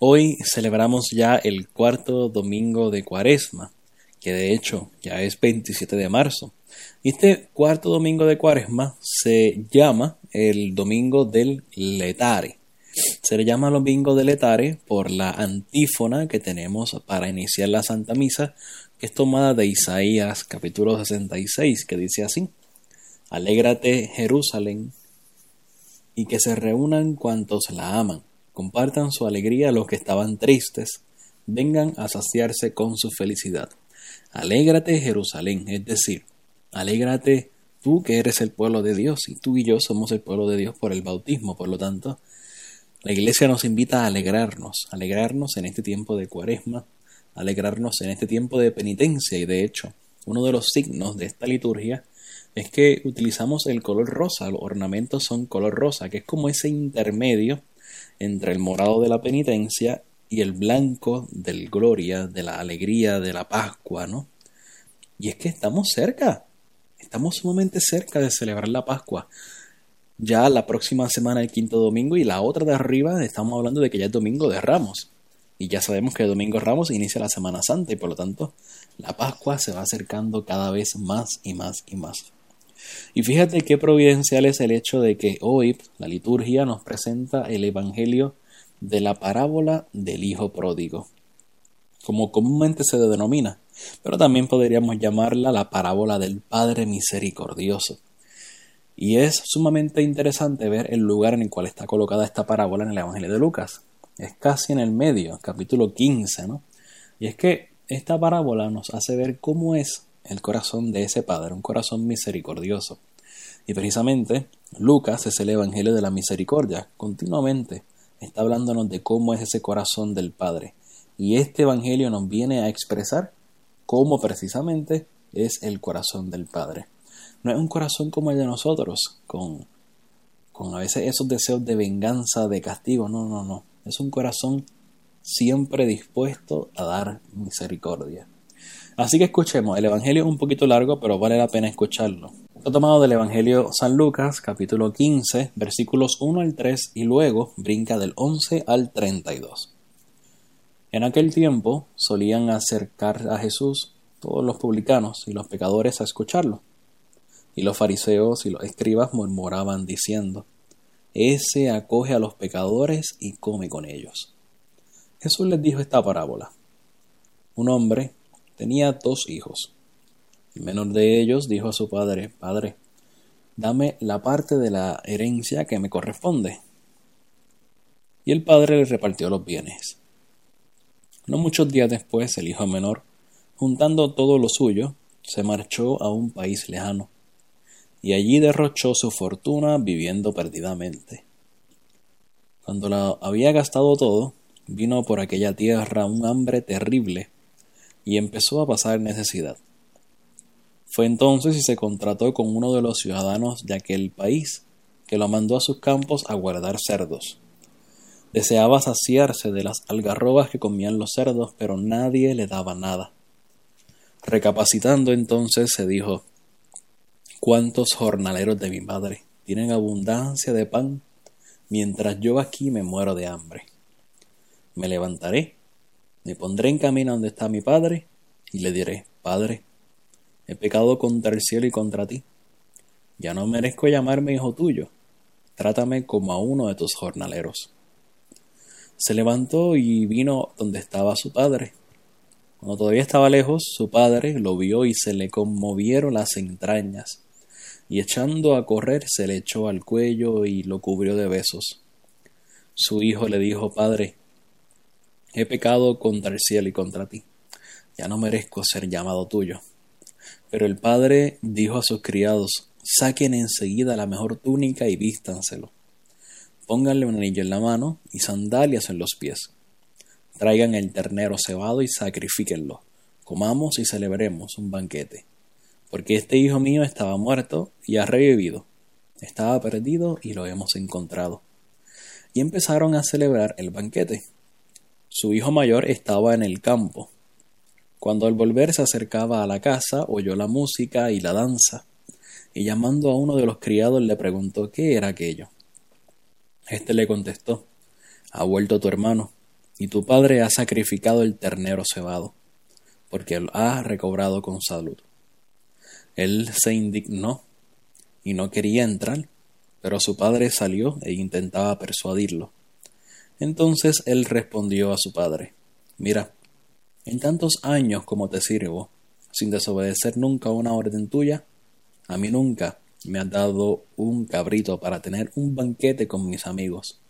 Hoy celebramos ya el cuarto domingo de Cuaresma, que de hecho ya es 27 de marzo. Y este cuarto domingo de Cuaresma se llama el domingo del Letare. Se le llama domingo del Letare por la antífona que tenemos para iniciar la Santa Misa, que es tomada de Isaías capítulo 66, que dice así: Alégrate, Jerusalén, y que se reúnan cuantos la aman, compartan su alegría los que estaban tristes, vengan a saciarse con su felicidad. Alégrate Jerusalén, es decir, alégrate tú que eres el pueblo de Dios y tú y yo somos el pueblo de Dios por el bautismo, por lo tanto, la iglesia nos invita a alegrarnos, alegrarnos en este tiempo de cuaresma, alegrarnos en este tiempo de penitencia y de hecho, uno de los signos de esta liturgia es que utilizamos el color rosa, los ornamentos son color rosa, que es como ese intermedio entre el morado de la penitencia y el blanco del gloria, de la alegría, de la Pascua, ¿no? Y es que estamos cerca, estamos sumamente cerca de celebrar la Pascua. Ya la próxima semana, el quinto domingo, y la otra de arriba, estamos hablando de que ya es domingo de Ramos. Y ya sabemos que el domingo de Ramos inicia la Semana Santa y por lo tanto la Pascua se va acercando cada vez más y más y más. Y fíjate qué providencial es el hecho de que hoy la liturgia nos presenta el Evangelio de la parábola del Hijo Pródigo, como comúnmente se denomina, pero también podríamos llamarla la parábola del Padre Misericordioso. Y es sumamente interesante ver el lugar en el cual está colocada esta parábola en el Evangelio de Lucas. Es casi en el medio, capítulo 15, ¿no? Y es que esta parábola nos hace ver cómo es el corazón de ese Padre, un corazón misericordioso. Y precisamente Lucas es el Evangelio de la Misericordia. Continuamente está hablándonos de cómo es ese corazón del Padre. Y este Evangelio nos viene a expresar cómo precisamente es el corazón del Padre. No es un corazón como el de nosotros, con, con a veces esos deseos de venganza, de castigo. No, no, no. Es un corazón siempre dispuesto a dar misericordia. Así que escuchemos, el Evangelio es un poquito largo, pero vale la pena escucharlo. Está tomado del Evangelio San Lucas, capítulo 15, versículos 1 al 3 y luego brinca del 11 al 32. En aquel tiempo solían acercar a Jesús todos los publicanos y los pecadores a escucharlo. Y los fariseos y los escribas murmuraban diciendo, Ese acoge a los pecadores y come con ellos. Jesús les dijo esta parábola. Un hombre tenía dos hijos. El menor de ellos dijo a su padre, Padre, dame la parte de la herencia que me corresponde. Y el padre le repartió los bienes. No muchos días después, el hijo menor, juntando todo lo suyo, se marchó a un país lejano, y allí derrochó su fortuna viviendo perdidamente. Cuando la había gastado todo, vino por aquella tierra un hambre terrible y empezó a pasar necesidad. Fue entonces y se contrató con uno de los ciudadanos de aquel país, que lo mandó a sus campos a guardar cerdos. Deseaba saciarse de las algarrobas que comían los cerdos, pero nadie le daba nada. Recapacitando entonces se dijo ¿Cuántos jornaleros de mi madre tienen abundancia de pan, mientras yo aquí me muero de hambre? Me levantaré me pondré en camino donde está mi Padre y le diré, Padre, he pecado contra el cielo y contra ti. Ya no merezco llamarme hijo tuyo. Trátame como a uno de tus jornaleros. Se levantó y vino donde estaba su padre. Cuando todavía estaba lejos, su padre lo vio y se le conmovieron las entrañas, y echando a correr se le echó al cuello y lo cubrió de besos. Su hijo le dijo, Padre, He pecado contra el cielo y contra ti. Ya no merezco ser llamado tuyo. Pero el padre dijo a sus criados, saquen enseguida la mejor túnica y vístanselo. Pónganle un anillo en la mano y sandalias en los pies. Traigan el ternero cebado y sacrifíquenlo. Comamos y celebremos un banquete. Porque este hijo mío estaba muerto y ha revivido. Estaba perdido y lo hemos encontrado. Y empezaron a celebrar el banquete. Su hijo mayor estaba en el campo. Cuando al volver se acercaba a la casa, oyó la música y la danza, y llamando a uno de los criados le preguntó qué era aquello. Este le contestó, ha vuelto tu hermano, y tu padre ha sacrificado el ternero cebado, porque lo ha recobrado con salud. Él se indignó y no quería entrar, pero su padre salió e intentaba persuadirlo. Entonces él respondió a su padre, Mira, en tantos años como te sirvo, sin desobedecer nunca una orden tuya, a mí nunca me has dado un cabrito para tener un banquete con mis amigos.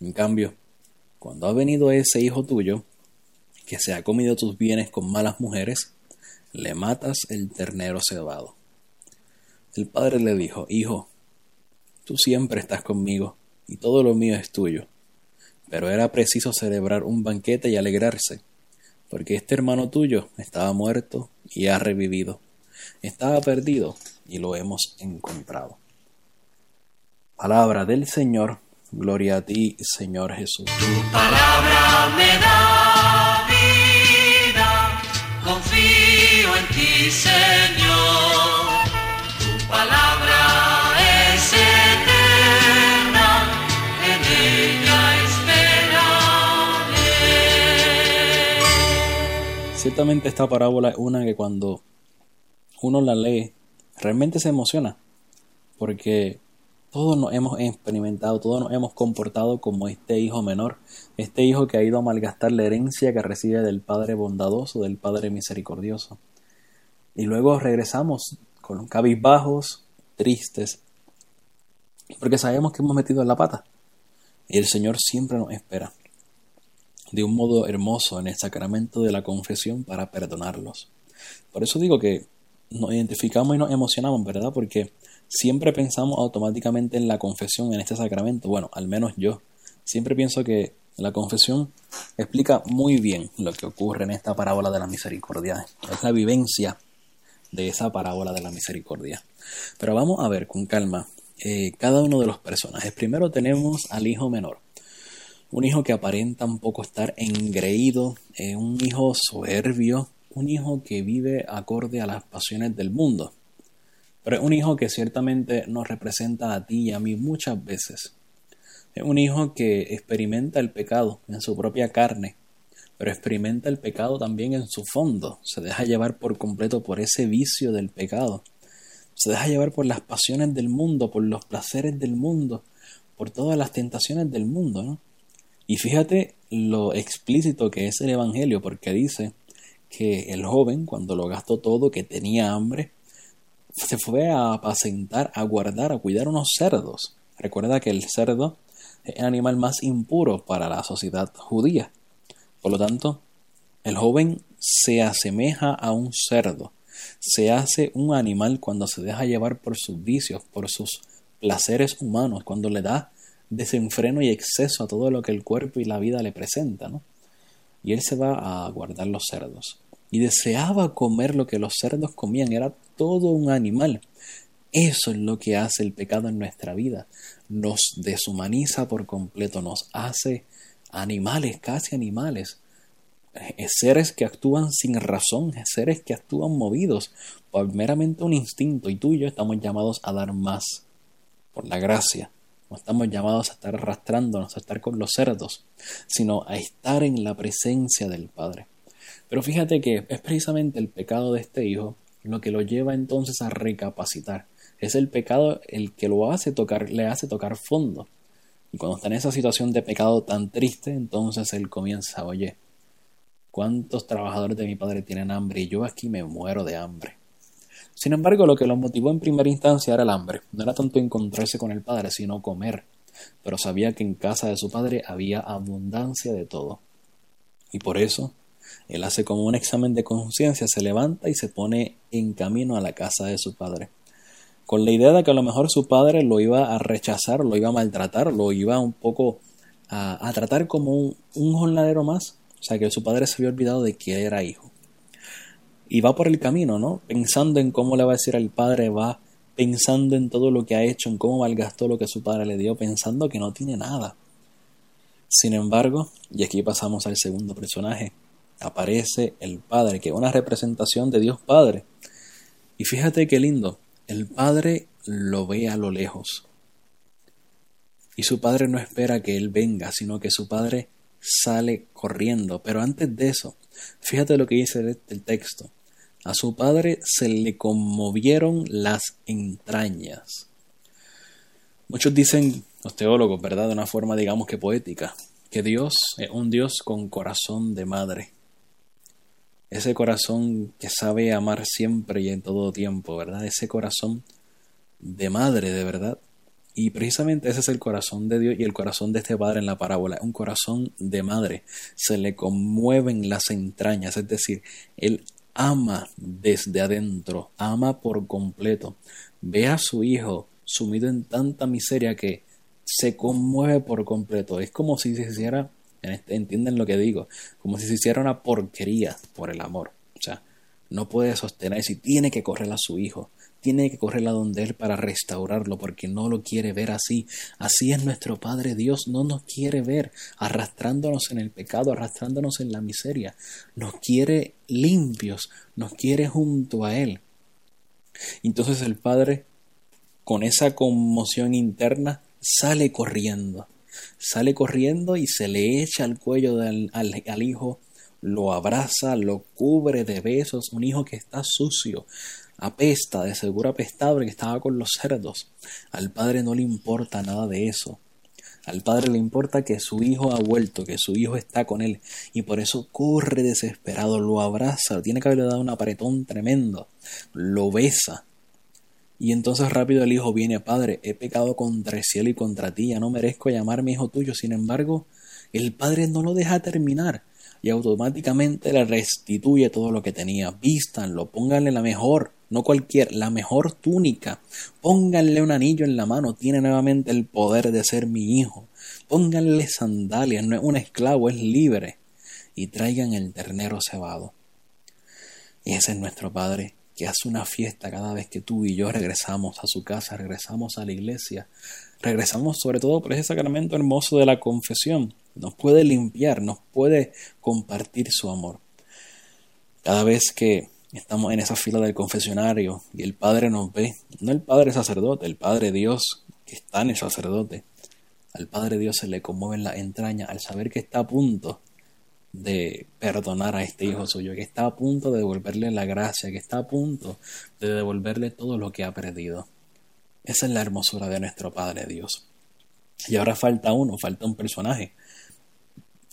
En cambio, cuando ha venido ese hijo tuyo, que se ha comido tus bienes con malas mujeres, le matas el ternero cebado. El padre le dijo, Hijo, tú siempre estás conmigo, y todo lo mío es tuyo. Pero era preciso celebrar un banquete y alegrarse, porque este hermano tuyo estaba muerto y ha revivido. Estaba perdido y lo hemos encontrado. Palabra del Señor, gloria a ti, Señor Jesús. Tu palabra me da vida, confío en ti, Señor. Ciertamente esta parábola es una que cuando uno la lee, realmente se emociona, porque todos nos hemos experimentado, todos nos hemos comportado como este hijo menor, este hijo que ha ido a malgastar la herencia que recibe del Padre bondadoso, del Padre misericordioso. Y luego regresamos con cabizbajos, tristes, porque sabemos que hemos metido en la pata. Y el Señor siempre nos espera, de un modo hermoso en el sacramento de la confesión para perdonarlos. Por eso digo que nos identificamos y nos emocionamos, ¿verdad? Porque siempre pensamos automáticamente en la confesión, en este sacramento. Bueno, al menos yo. Siempre pienso que la confesión explica muy bien lo que ocurre en esta parábola de la misericordia. Es la vivencia de esa parábola de la misericordia. Pero vamos a ver con calma eh, cada uno de los personajes. Primero tenemos al hijo menor. Un hijo que aparenta un poco estar engreído, eh, un hijo soberbio, un hijo que vive acorde a las pasiones del mundo. Pero es un hijo que ciertamente nos representa a ti y a mí muchas veces. Es un hijo que experimenta el pecado en su propia carne, pero experimenta el pecado también en su fondo. Se deja llevar por completo por ese vicio del pecado. Se deja llevar por las pasiones del mundo, por los placeres del mundo, por todas las tentaciones del mundo, ¿no? Y fíjate lo explícito que es el Evangelio, porque dice que el joven, cuando lo gastó todo, que tenía hambre, se fue a apacentar, a guardar, a cuidar unos cerdos. Recuerda que el cerdo es el animal más impuro para la sociedad judía. Por lo tanto, el joven se asemeja a un cerdo, se hace un animal cuando se deja llevar por sus vicios, por sus placeres humanos, cuando le da desenfreno y exceso a todo lo que el cuerpo y la vida le presenta, ¿no? Y él se va a guardar los cerdos. Y deseaba comer lo que los cerdos comían, era todo un animal. Eso es lo que hace el pecado en nuestra vida. Nos deshumaniza por completo, nos hace animales, casi animales. Seres que actúan sin razón, seres que actúan movidos por meramente un instinto. Y tú y yo estamos llamados a dar más por la gracia. No estamos llamados a estar arrastrándonos, a estar con los cerdos, sino a estar en la presencia del Padre. Pero fíjate que es precisamente el pecado de este hijo lo que lo lleva entonces a recapacitar. Es el pecado el que lo hace tocar, le hace tocar fondo. Y cuando está en esa situación de pecado tan triste, entonces él comienza, oye, ¿cuántos trabajadores de mi padre tienen hambre y yo aquí me muero de hambre? Sin embargo, lo que lo motivó en primera instancia era el hambre. No era tanto encontrarse con el padre, sino comer. Pero sabía que en casa de su padre había abundancia de todo. Y por eso, él hace como un examen de conciencia, se levanta y se pone en camino a la casa de su padre. Con la idea de que a lo mejor su padre lo iba a rechazar, lo iba a maltratar, lo iba un poco a, tratar como un, un jornalero más. O sea, que su padre se había olvidado de que era hijo. Y va por el camino, ¿no? Pensando en cómo le va a decir al padre, va pensando en todo lo que ha hecho, en cómo malgastó lo que su padre le dio, pensando que no tiene nada. Sin embargo, y aquí pasamos al segundo personaje, aparece el Padre, que es una representación de Dios Padre. Y fíjate qué lindo, el Padre lo ve a lo lejos. Y su Padre no espera que Él venga, sino que su Padre sale corriendo. Pero antes de eso, fíjate lo que dice el texto. A su Padre se le conmovieron las entrañas. Muchos dicen los teólogos, ¿verdad? De una forma, digamos que poética, que Dios es un Dios con corazón de madre. Ese corazón que sabe amar siempre y en todo tiempo, ¿verdad? Ese corazón de madre, de verdad. Y precisamente ese es el corazón de Dios y el corazón de este padre en la parábola, un corazón de madre. Se le conmueven las entrañas, es decir, él ama desde adentro, ama por completo. Ve a su hijo sumido en tanta miseria que se conmueve por completo. Es como si se hiciera, este, entienden lo que digo, como si se hiciera una porquería por el amor. No puede sostener y tiene que correr a su hijo, tiene que correr a donde él para restaurarlo, porque no lo quiere ver así. Así es nuestro Padre Dios, no nos quiere ver arrastrándonos en el pecado, arrastrándonos en la miseria. Nos quiere limpios, nos quiere junto a Él. Entonces el Padre, con esa conmoción interna, sale corriendo. Sale corriendo y se le echa al cuello al, hijo, lo abraza, lo cubre de besos, un hijo que está sucio, apesta, de seguro apestado que estaba con los cerdos. Al padre no le importa nada de eso. Al padre le importa que su hijo ha vuelto, que su hijo está con él, y por eso corre desesperado, lo abraza, tiene que haberle dado un apretón tremendo, lo besa, y entonces rápido el hijo viene, Padre, he pecado contra el cielo y contra ti, ya no merezco llamarme hijo tuyo. Sin embargo, el Padre no lo deja terminar y automáticamente le restituye todo lo que tenía. Vístanlo, pónganle la mejor, no cualquier, la mejor túnica. Pónganle un anillo en la mano, tiene nuevamente el poder de ser mi hijo. Pónganle sandalias, no es un esclavo, es libre. Y traigan el ternero cebado. Y ese es nuestro Padre que hace una fiesta cada vez que tú y yo regresamos a su casa, regresamos a la iglesia, regresamos sobre todo por ese sacramento hermoso de la confesión. Nos puede limpiar, nos puede compartir su amor. Cada vez que estamos en esa fila del confesionario y el Padre nos ve, no el Padre sacerdote, el Padre Dios que está en el sacerdote, al Padre Dios se le conmueve la entraña al saber que está a punto de perdonar a este hijo suyo, que está a punto de devolverle la gracia, que está a punto de devolverle todo lo que ha perdido. Esa es la hermosura de nuestro Padre Dios. Y ahora falta uno, falta un personaje,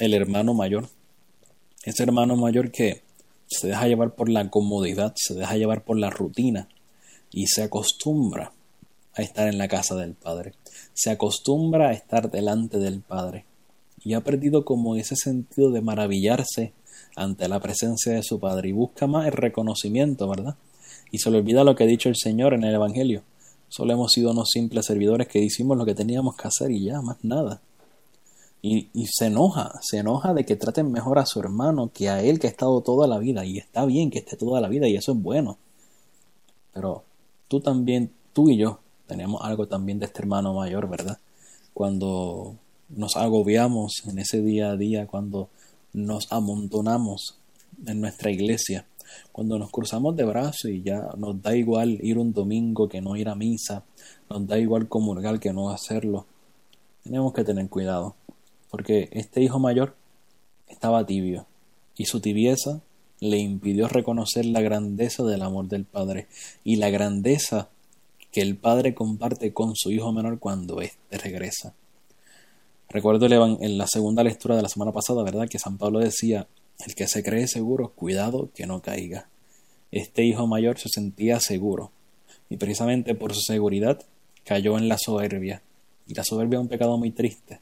el hermano mayor. Ese hermano mayor que se deja llevar por la comodidad, se deja llevar por la rutina y se acostumbra a estar en la casa del Padre. Se acostumbra a estar delante del Padre y ha perdido como ese sentido de maravillarse ante la presencia de su Padre y busca más el reconocimiento, ¿verdad? Y se le olvida lo que ha dicho el Señor en el Evangelio. Solo hemos sido unos simples servidores que hicimos lo que teníamos que hacer y ya, más nada. Y, se enoja, se enoja de que traten mejor a su hermano que a él que ha estado toda la vida. Y está bien que esté toda la vida y eso es bueno. Pero tú también, tú y yo, tenemos algo también de este hermano mayor, ¿verdad? Cuando nos agobiamos en ese día a día, cuando nos amontonamos en nuestra iglesia, cuando nos cruzamos de brazos y ya nos da igual ir un domingo que no ir a misa, nos da igual comulgar que no hacerlo. Tenemos que tener cuidado, porque este hijo mayor estaba tibio y su tibieza le impidió reconocer la grandeza del amor del Padre y la grandeza que el Padre comparte con su hijo menor cuando éste regresa. Recuerdo en la segunda lectura de la semana pasada, ¿verdad? Que San Pablo decía, el que se cree seguro, cuidado que no caiga. Este hijo mayor se sentía seguro, y precisamente por su seguridad cayó en la soberbia, y la soberbia es un pecado muy triste.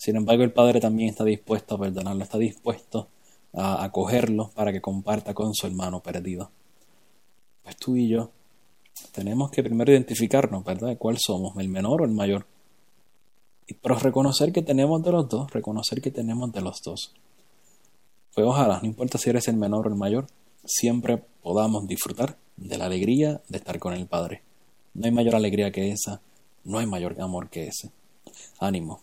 Sin embargo, el Padre también está dispuesto a perdonarlo, está dispuesto a acogerlo para que comparta con su hermano perdido. Pues tú y yo tenemos que primero identificarnos, ¿verdad? ¿Cuál somos, el menor o el mayor? pero reconocer que tenemos de los dos, reconocer que tenemos de los dos. Pues ojalá, no importa si eres el menor o el mayor, siempre podamos disfrutar de la alegría de estar con el Padre. No hay mayor alegría que esa, no hay mayor amor que ese. Ánimo,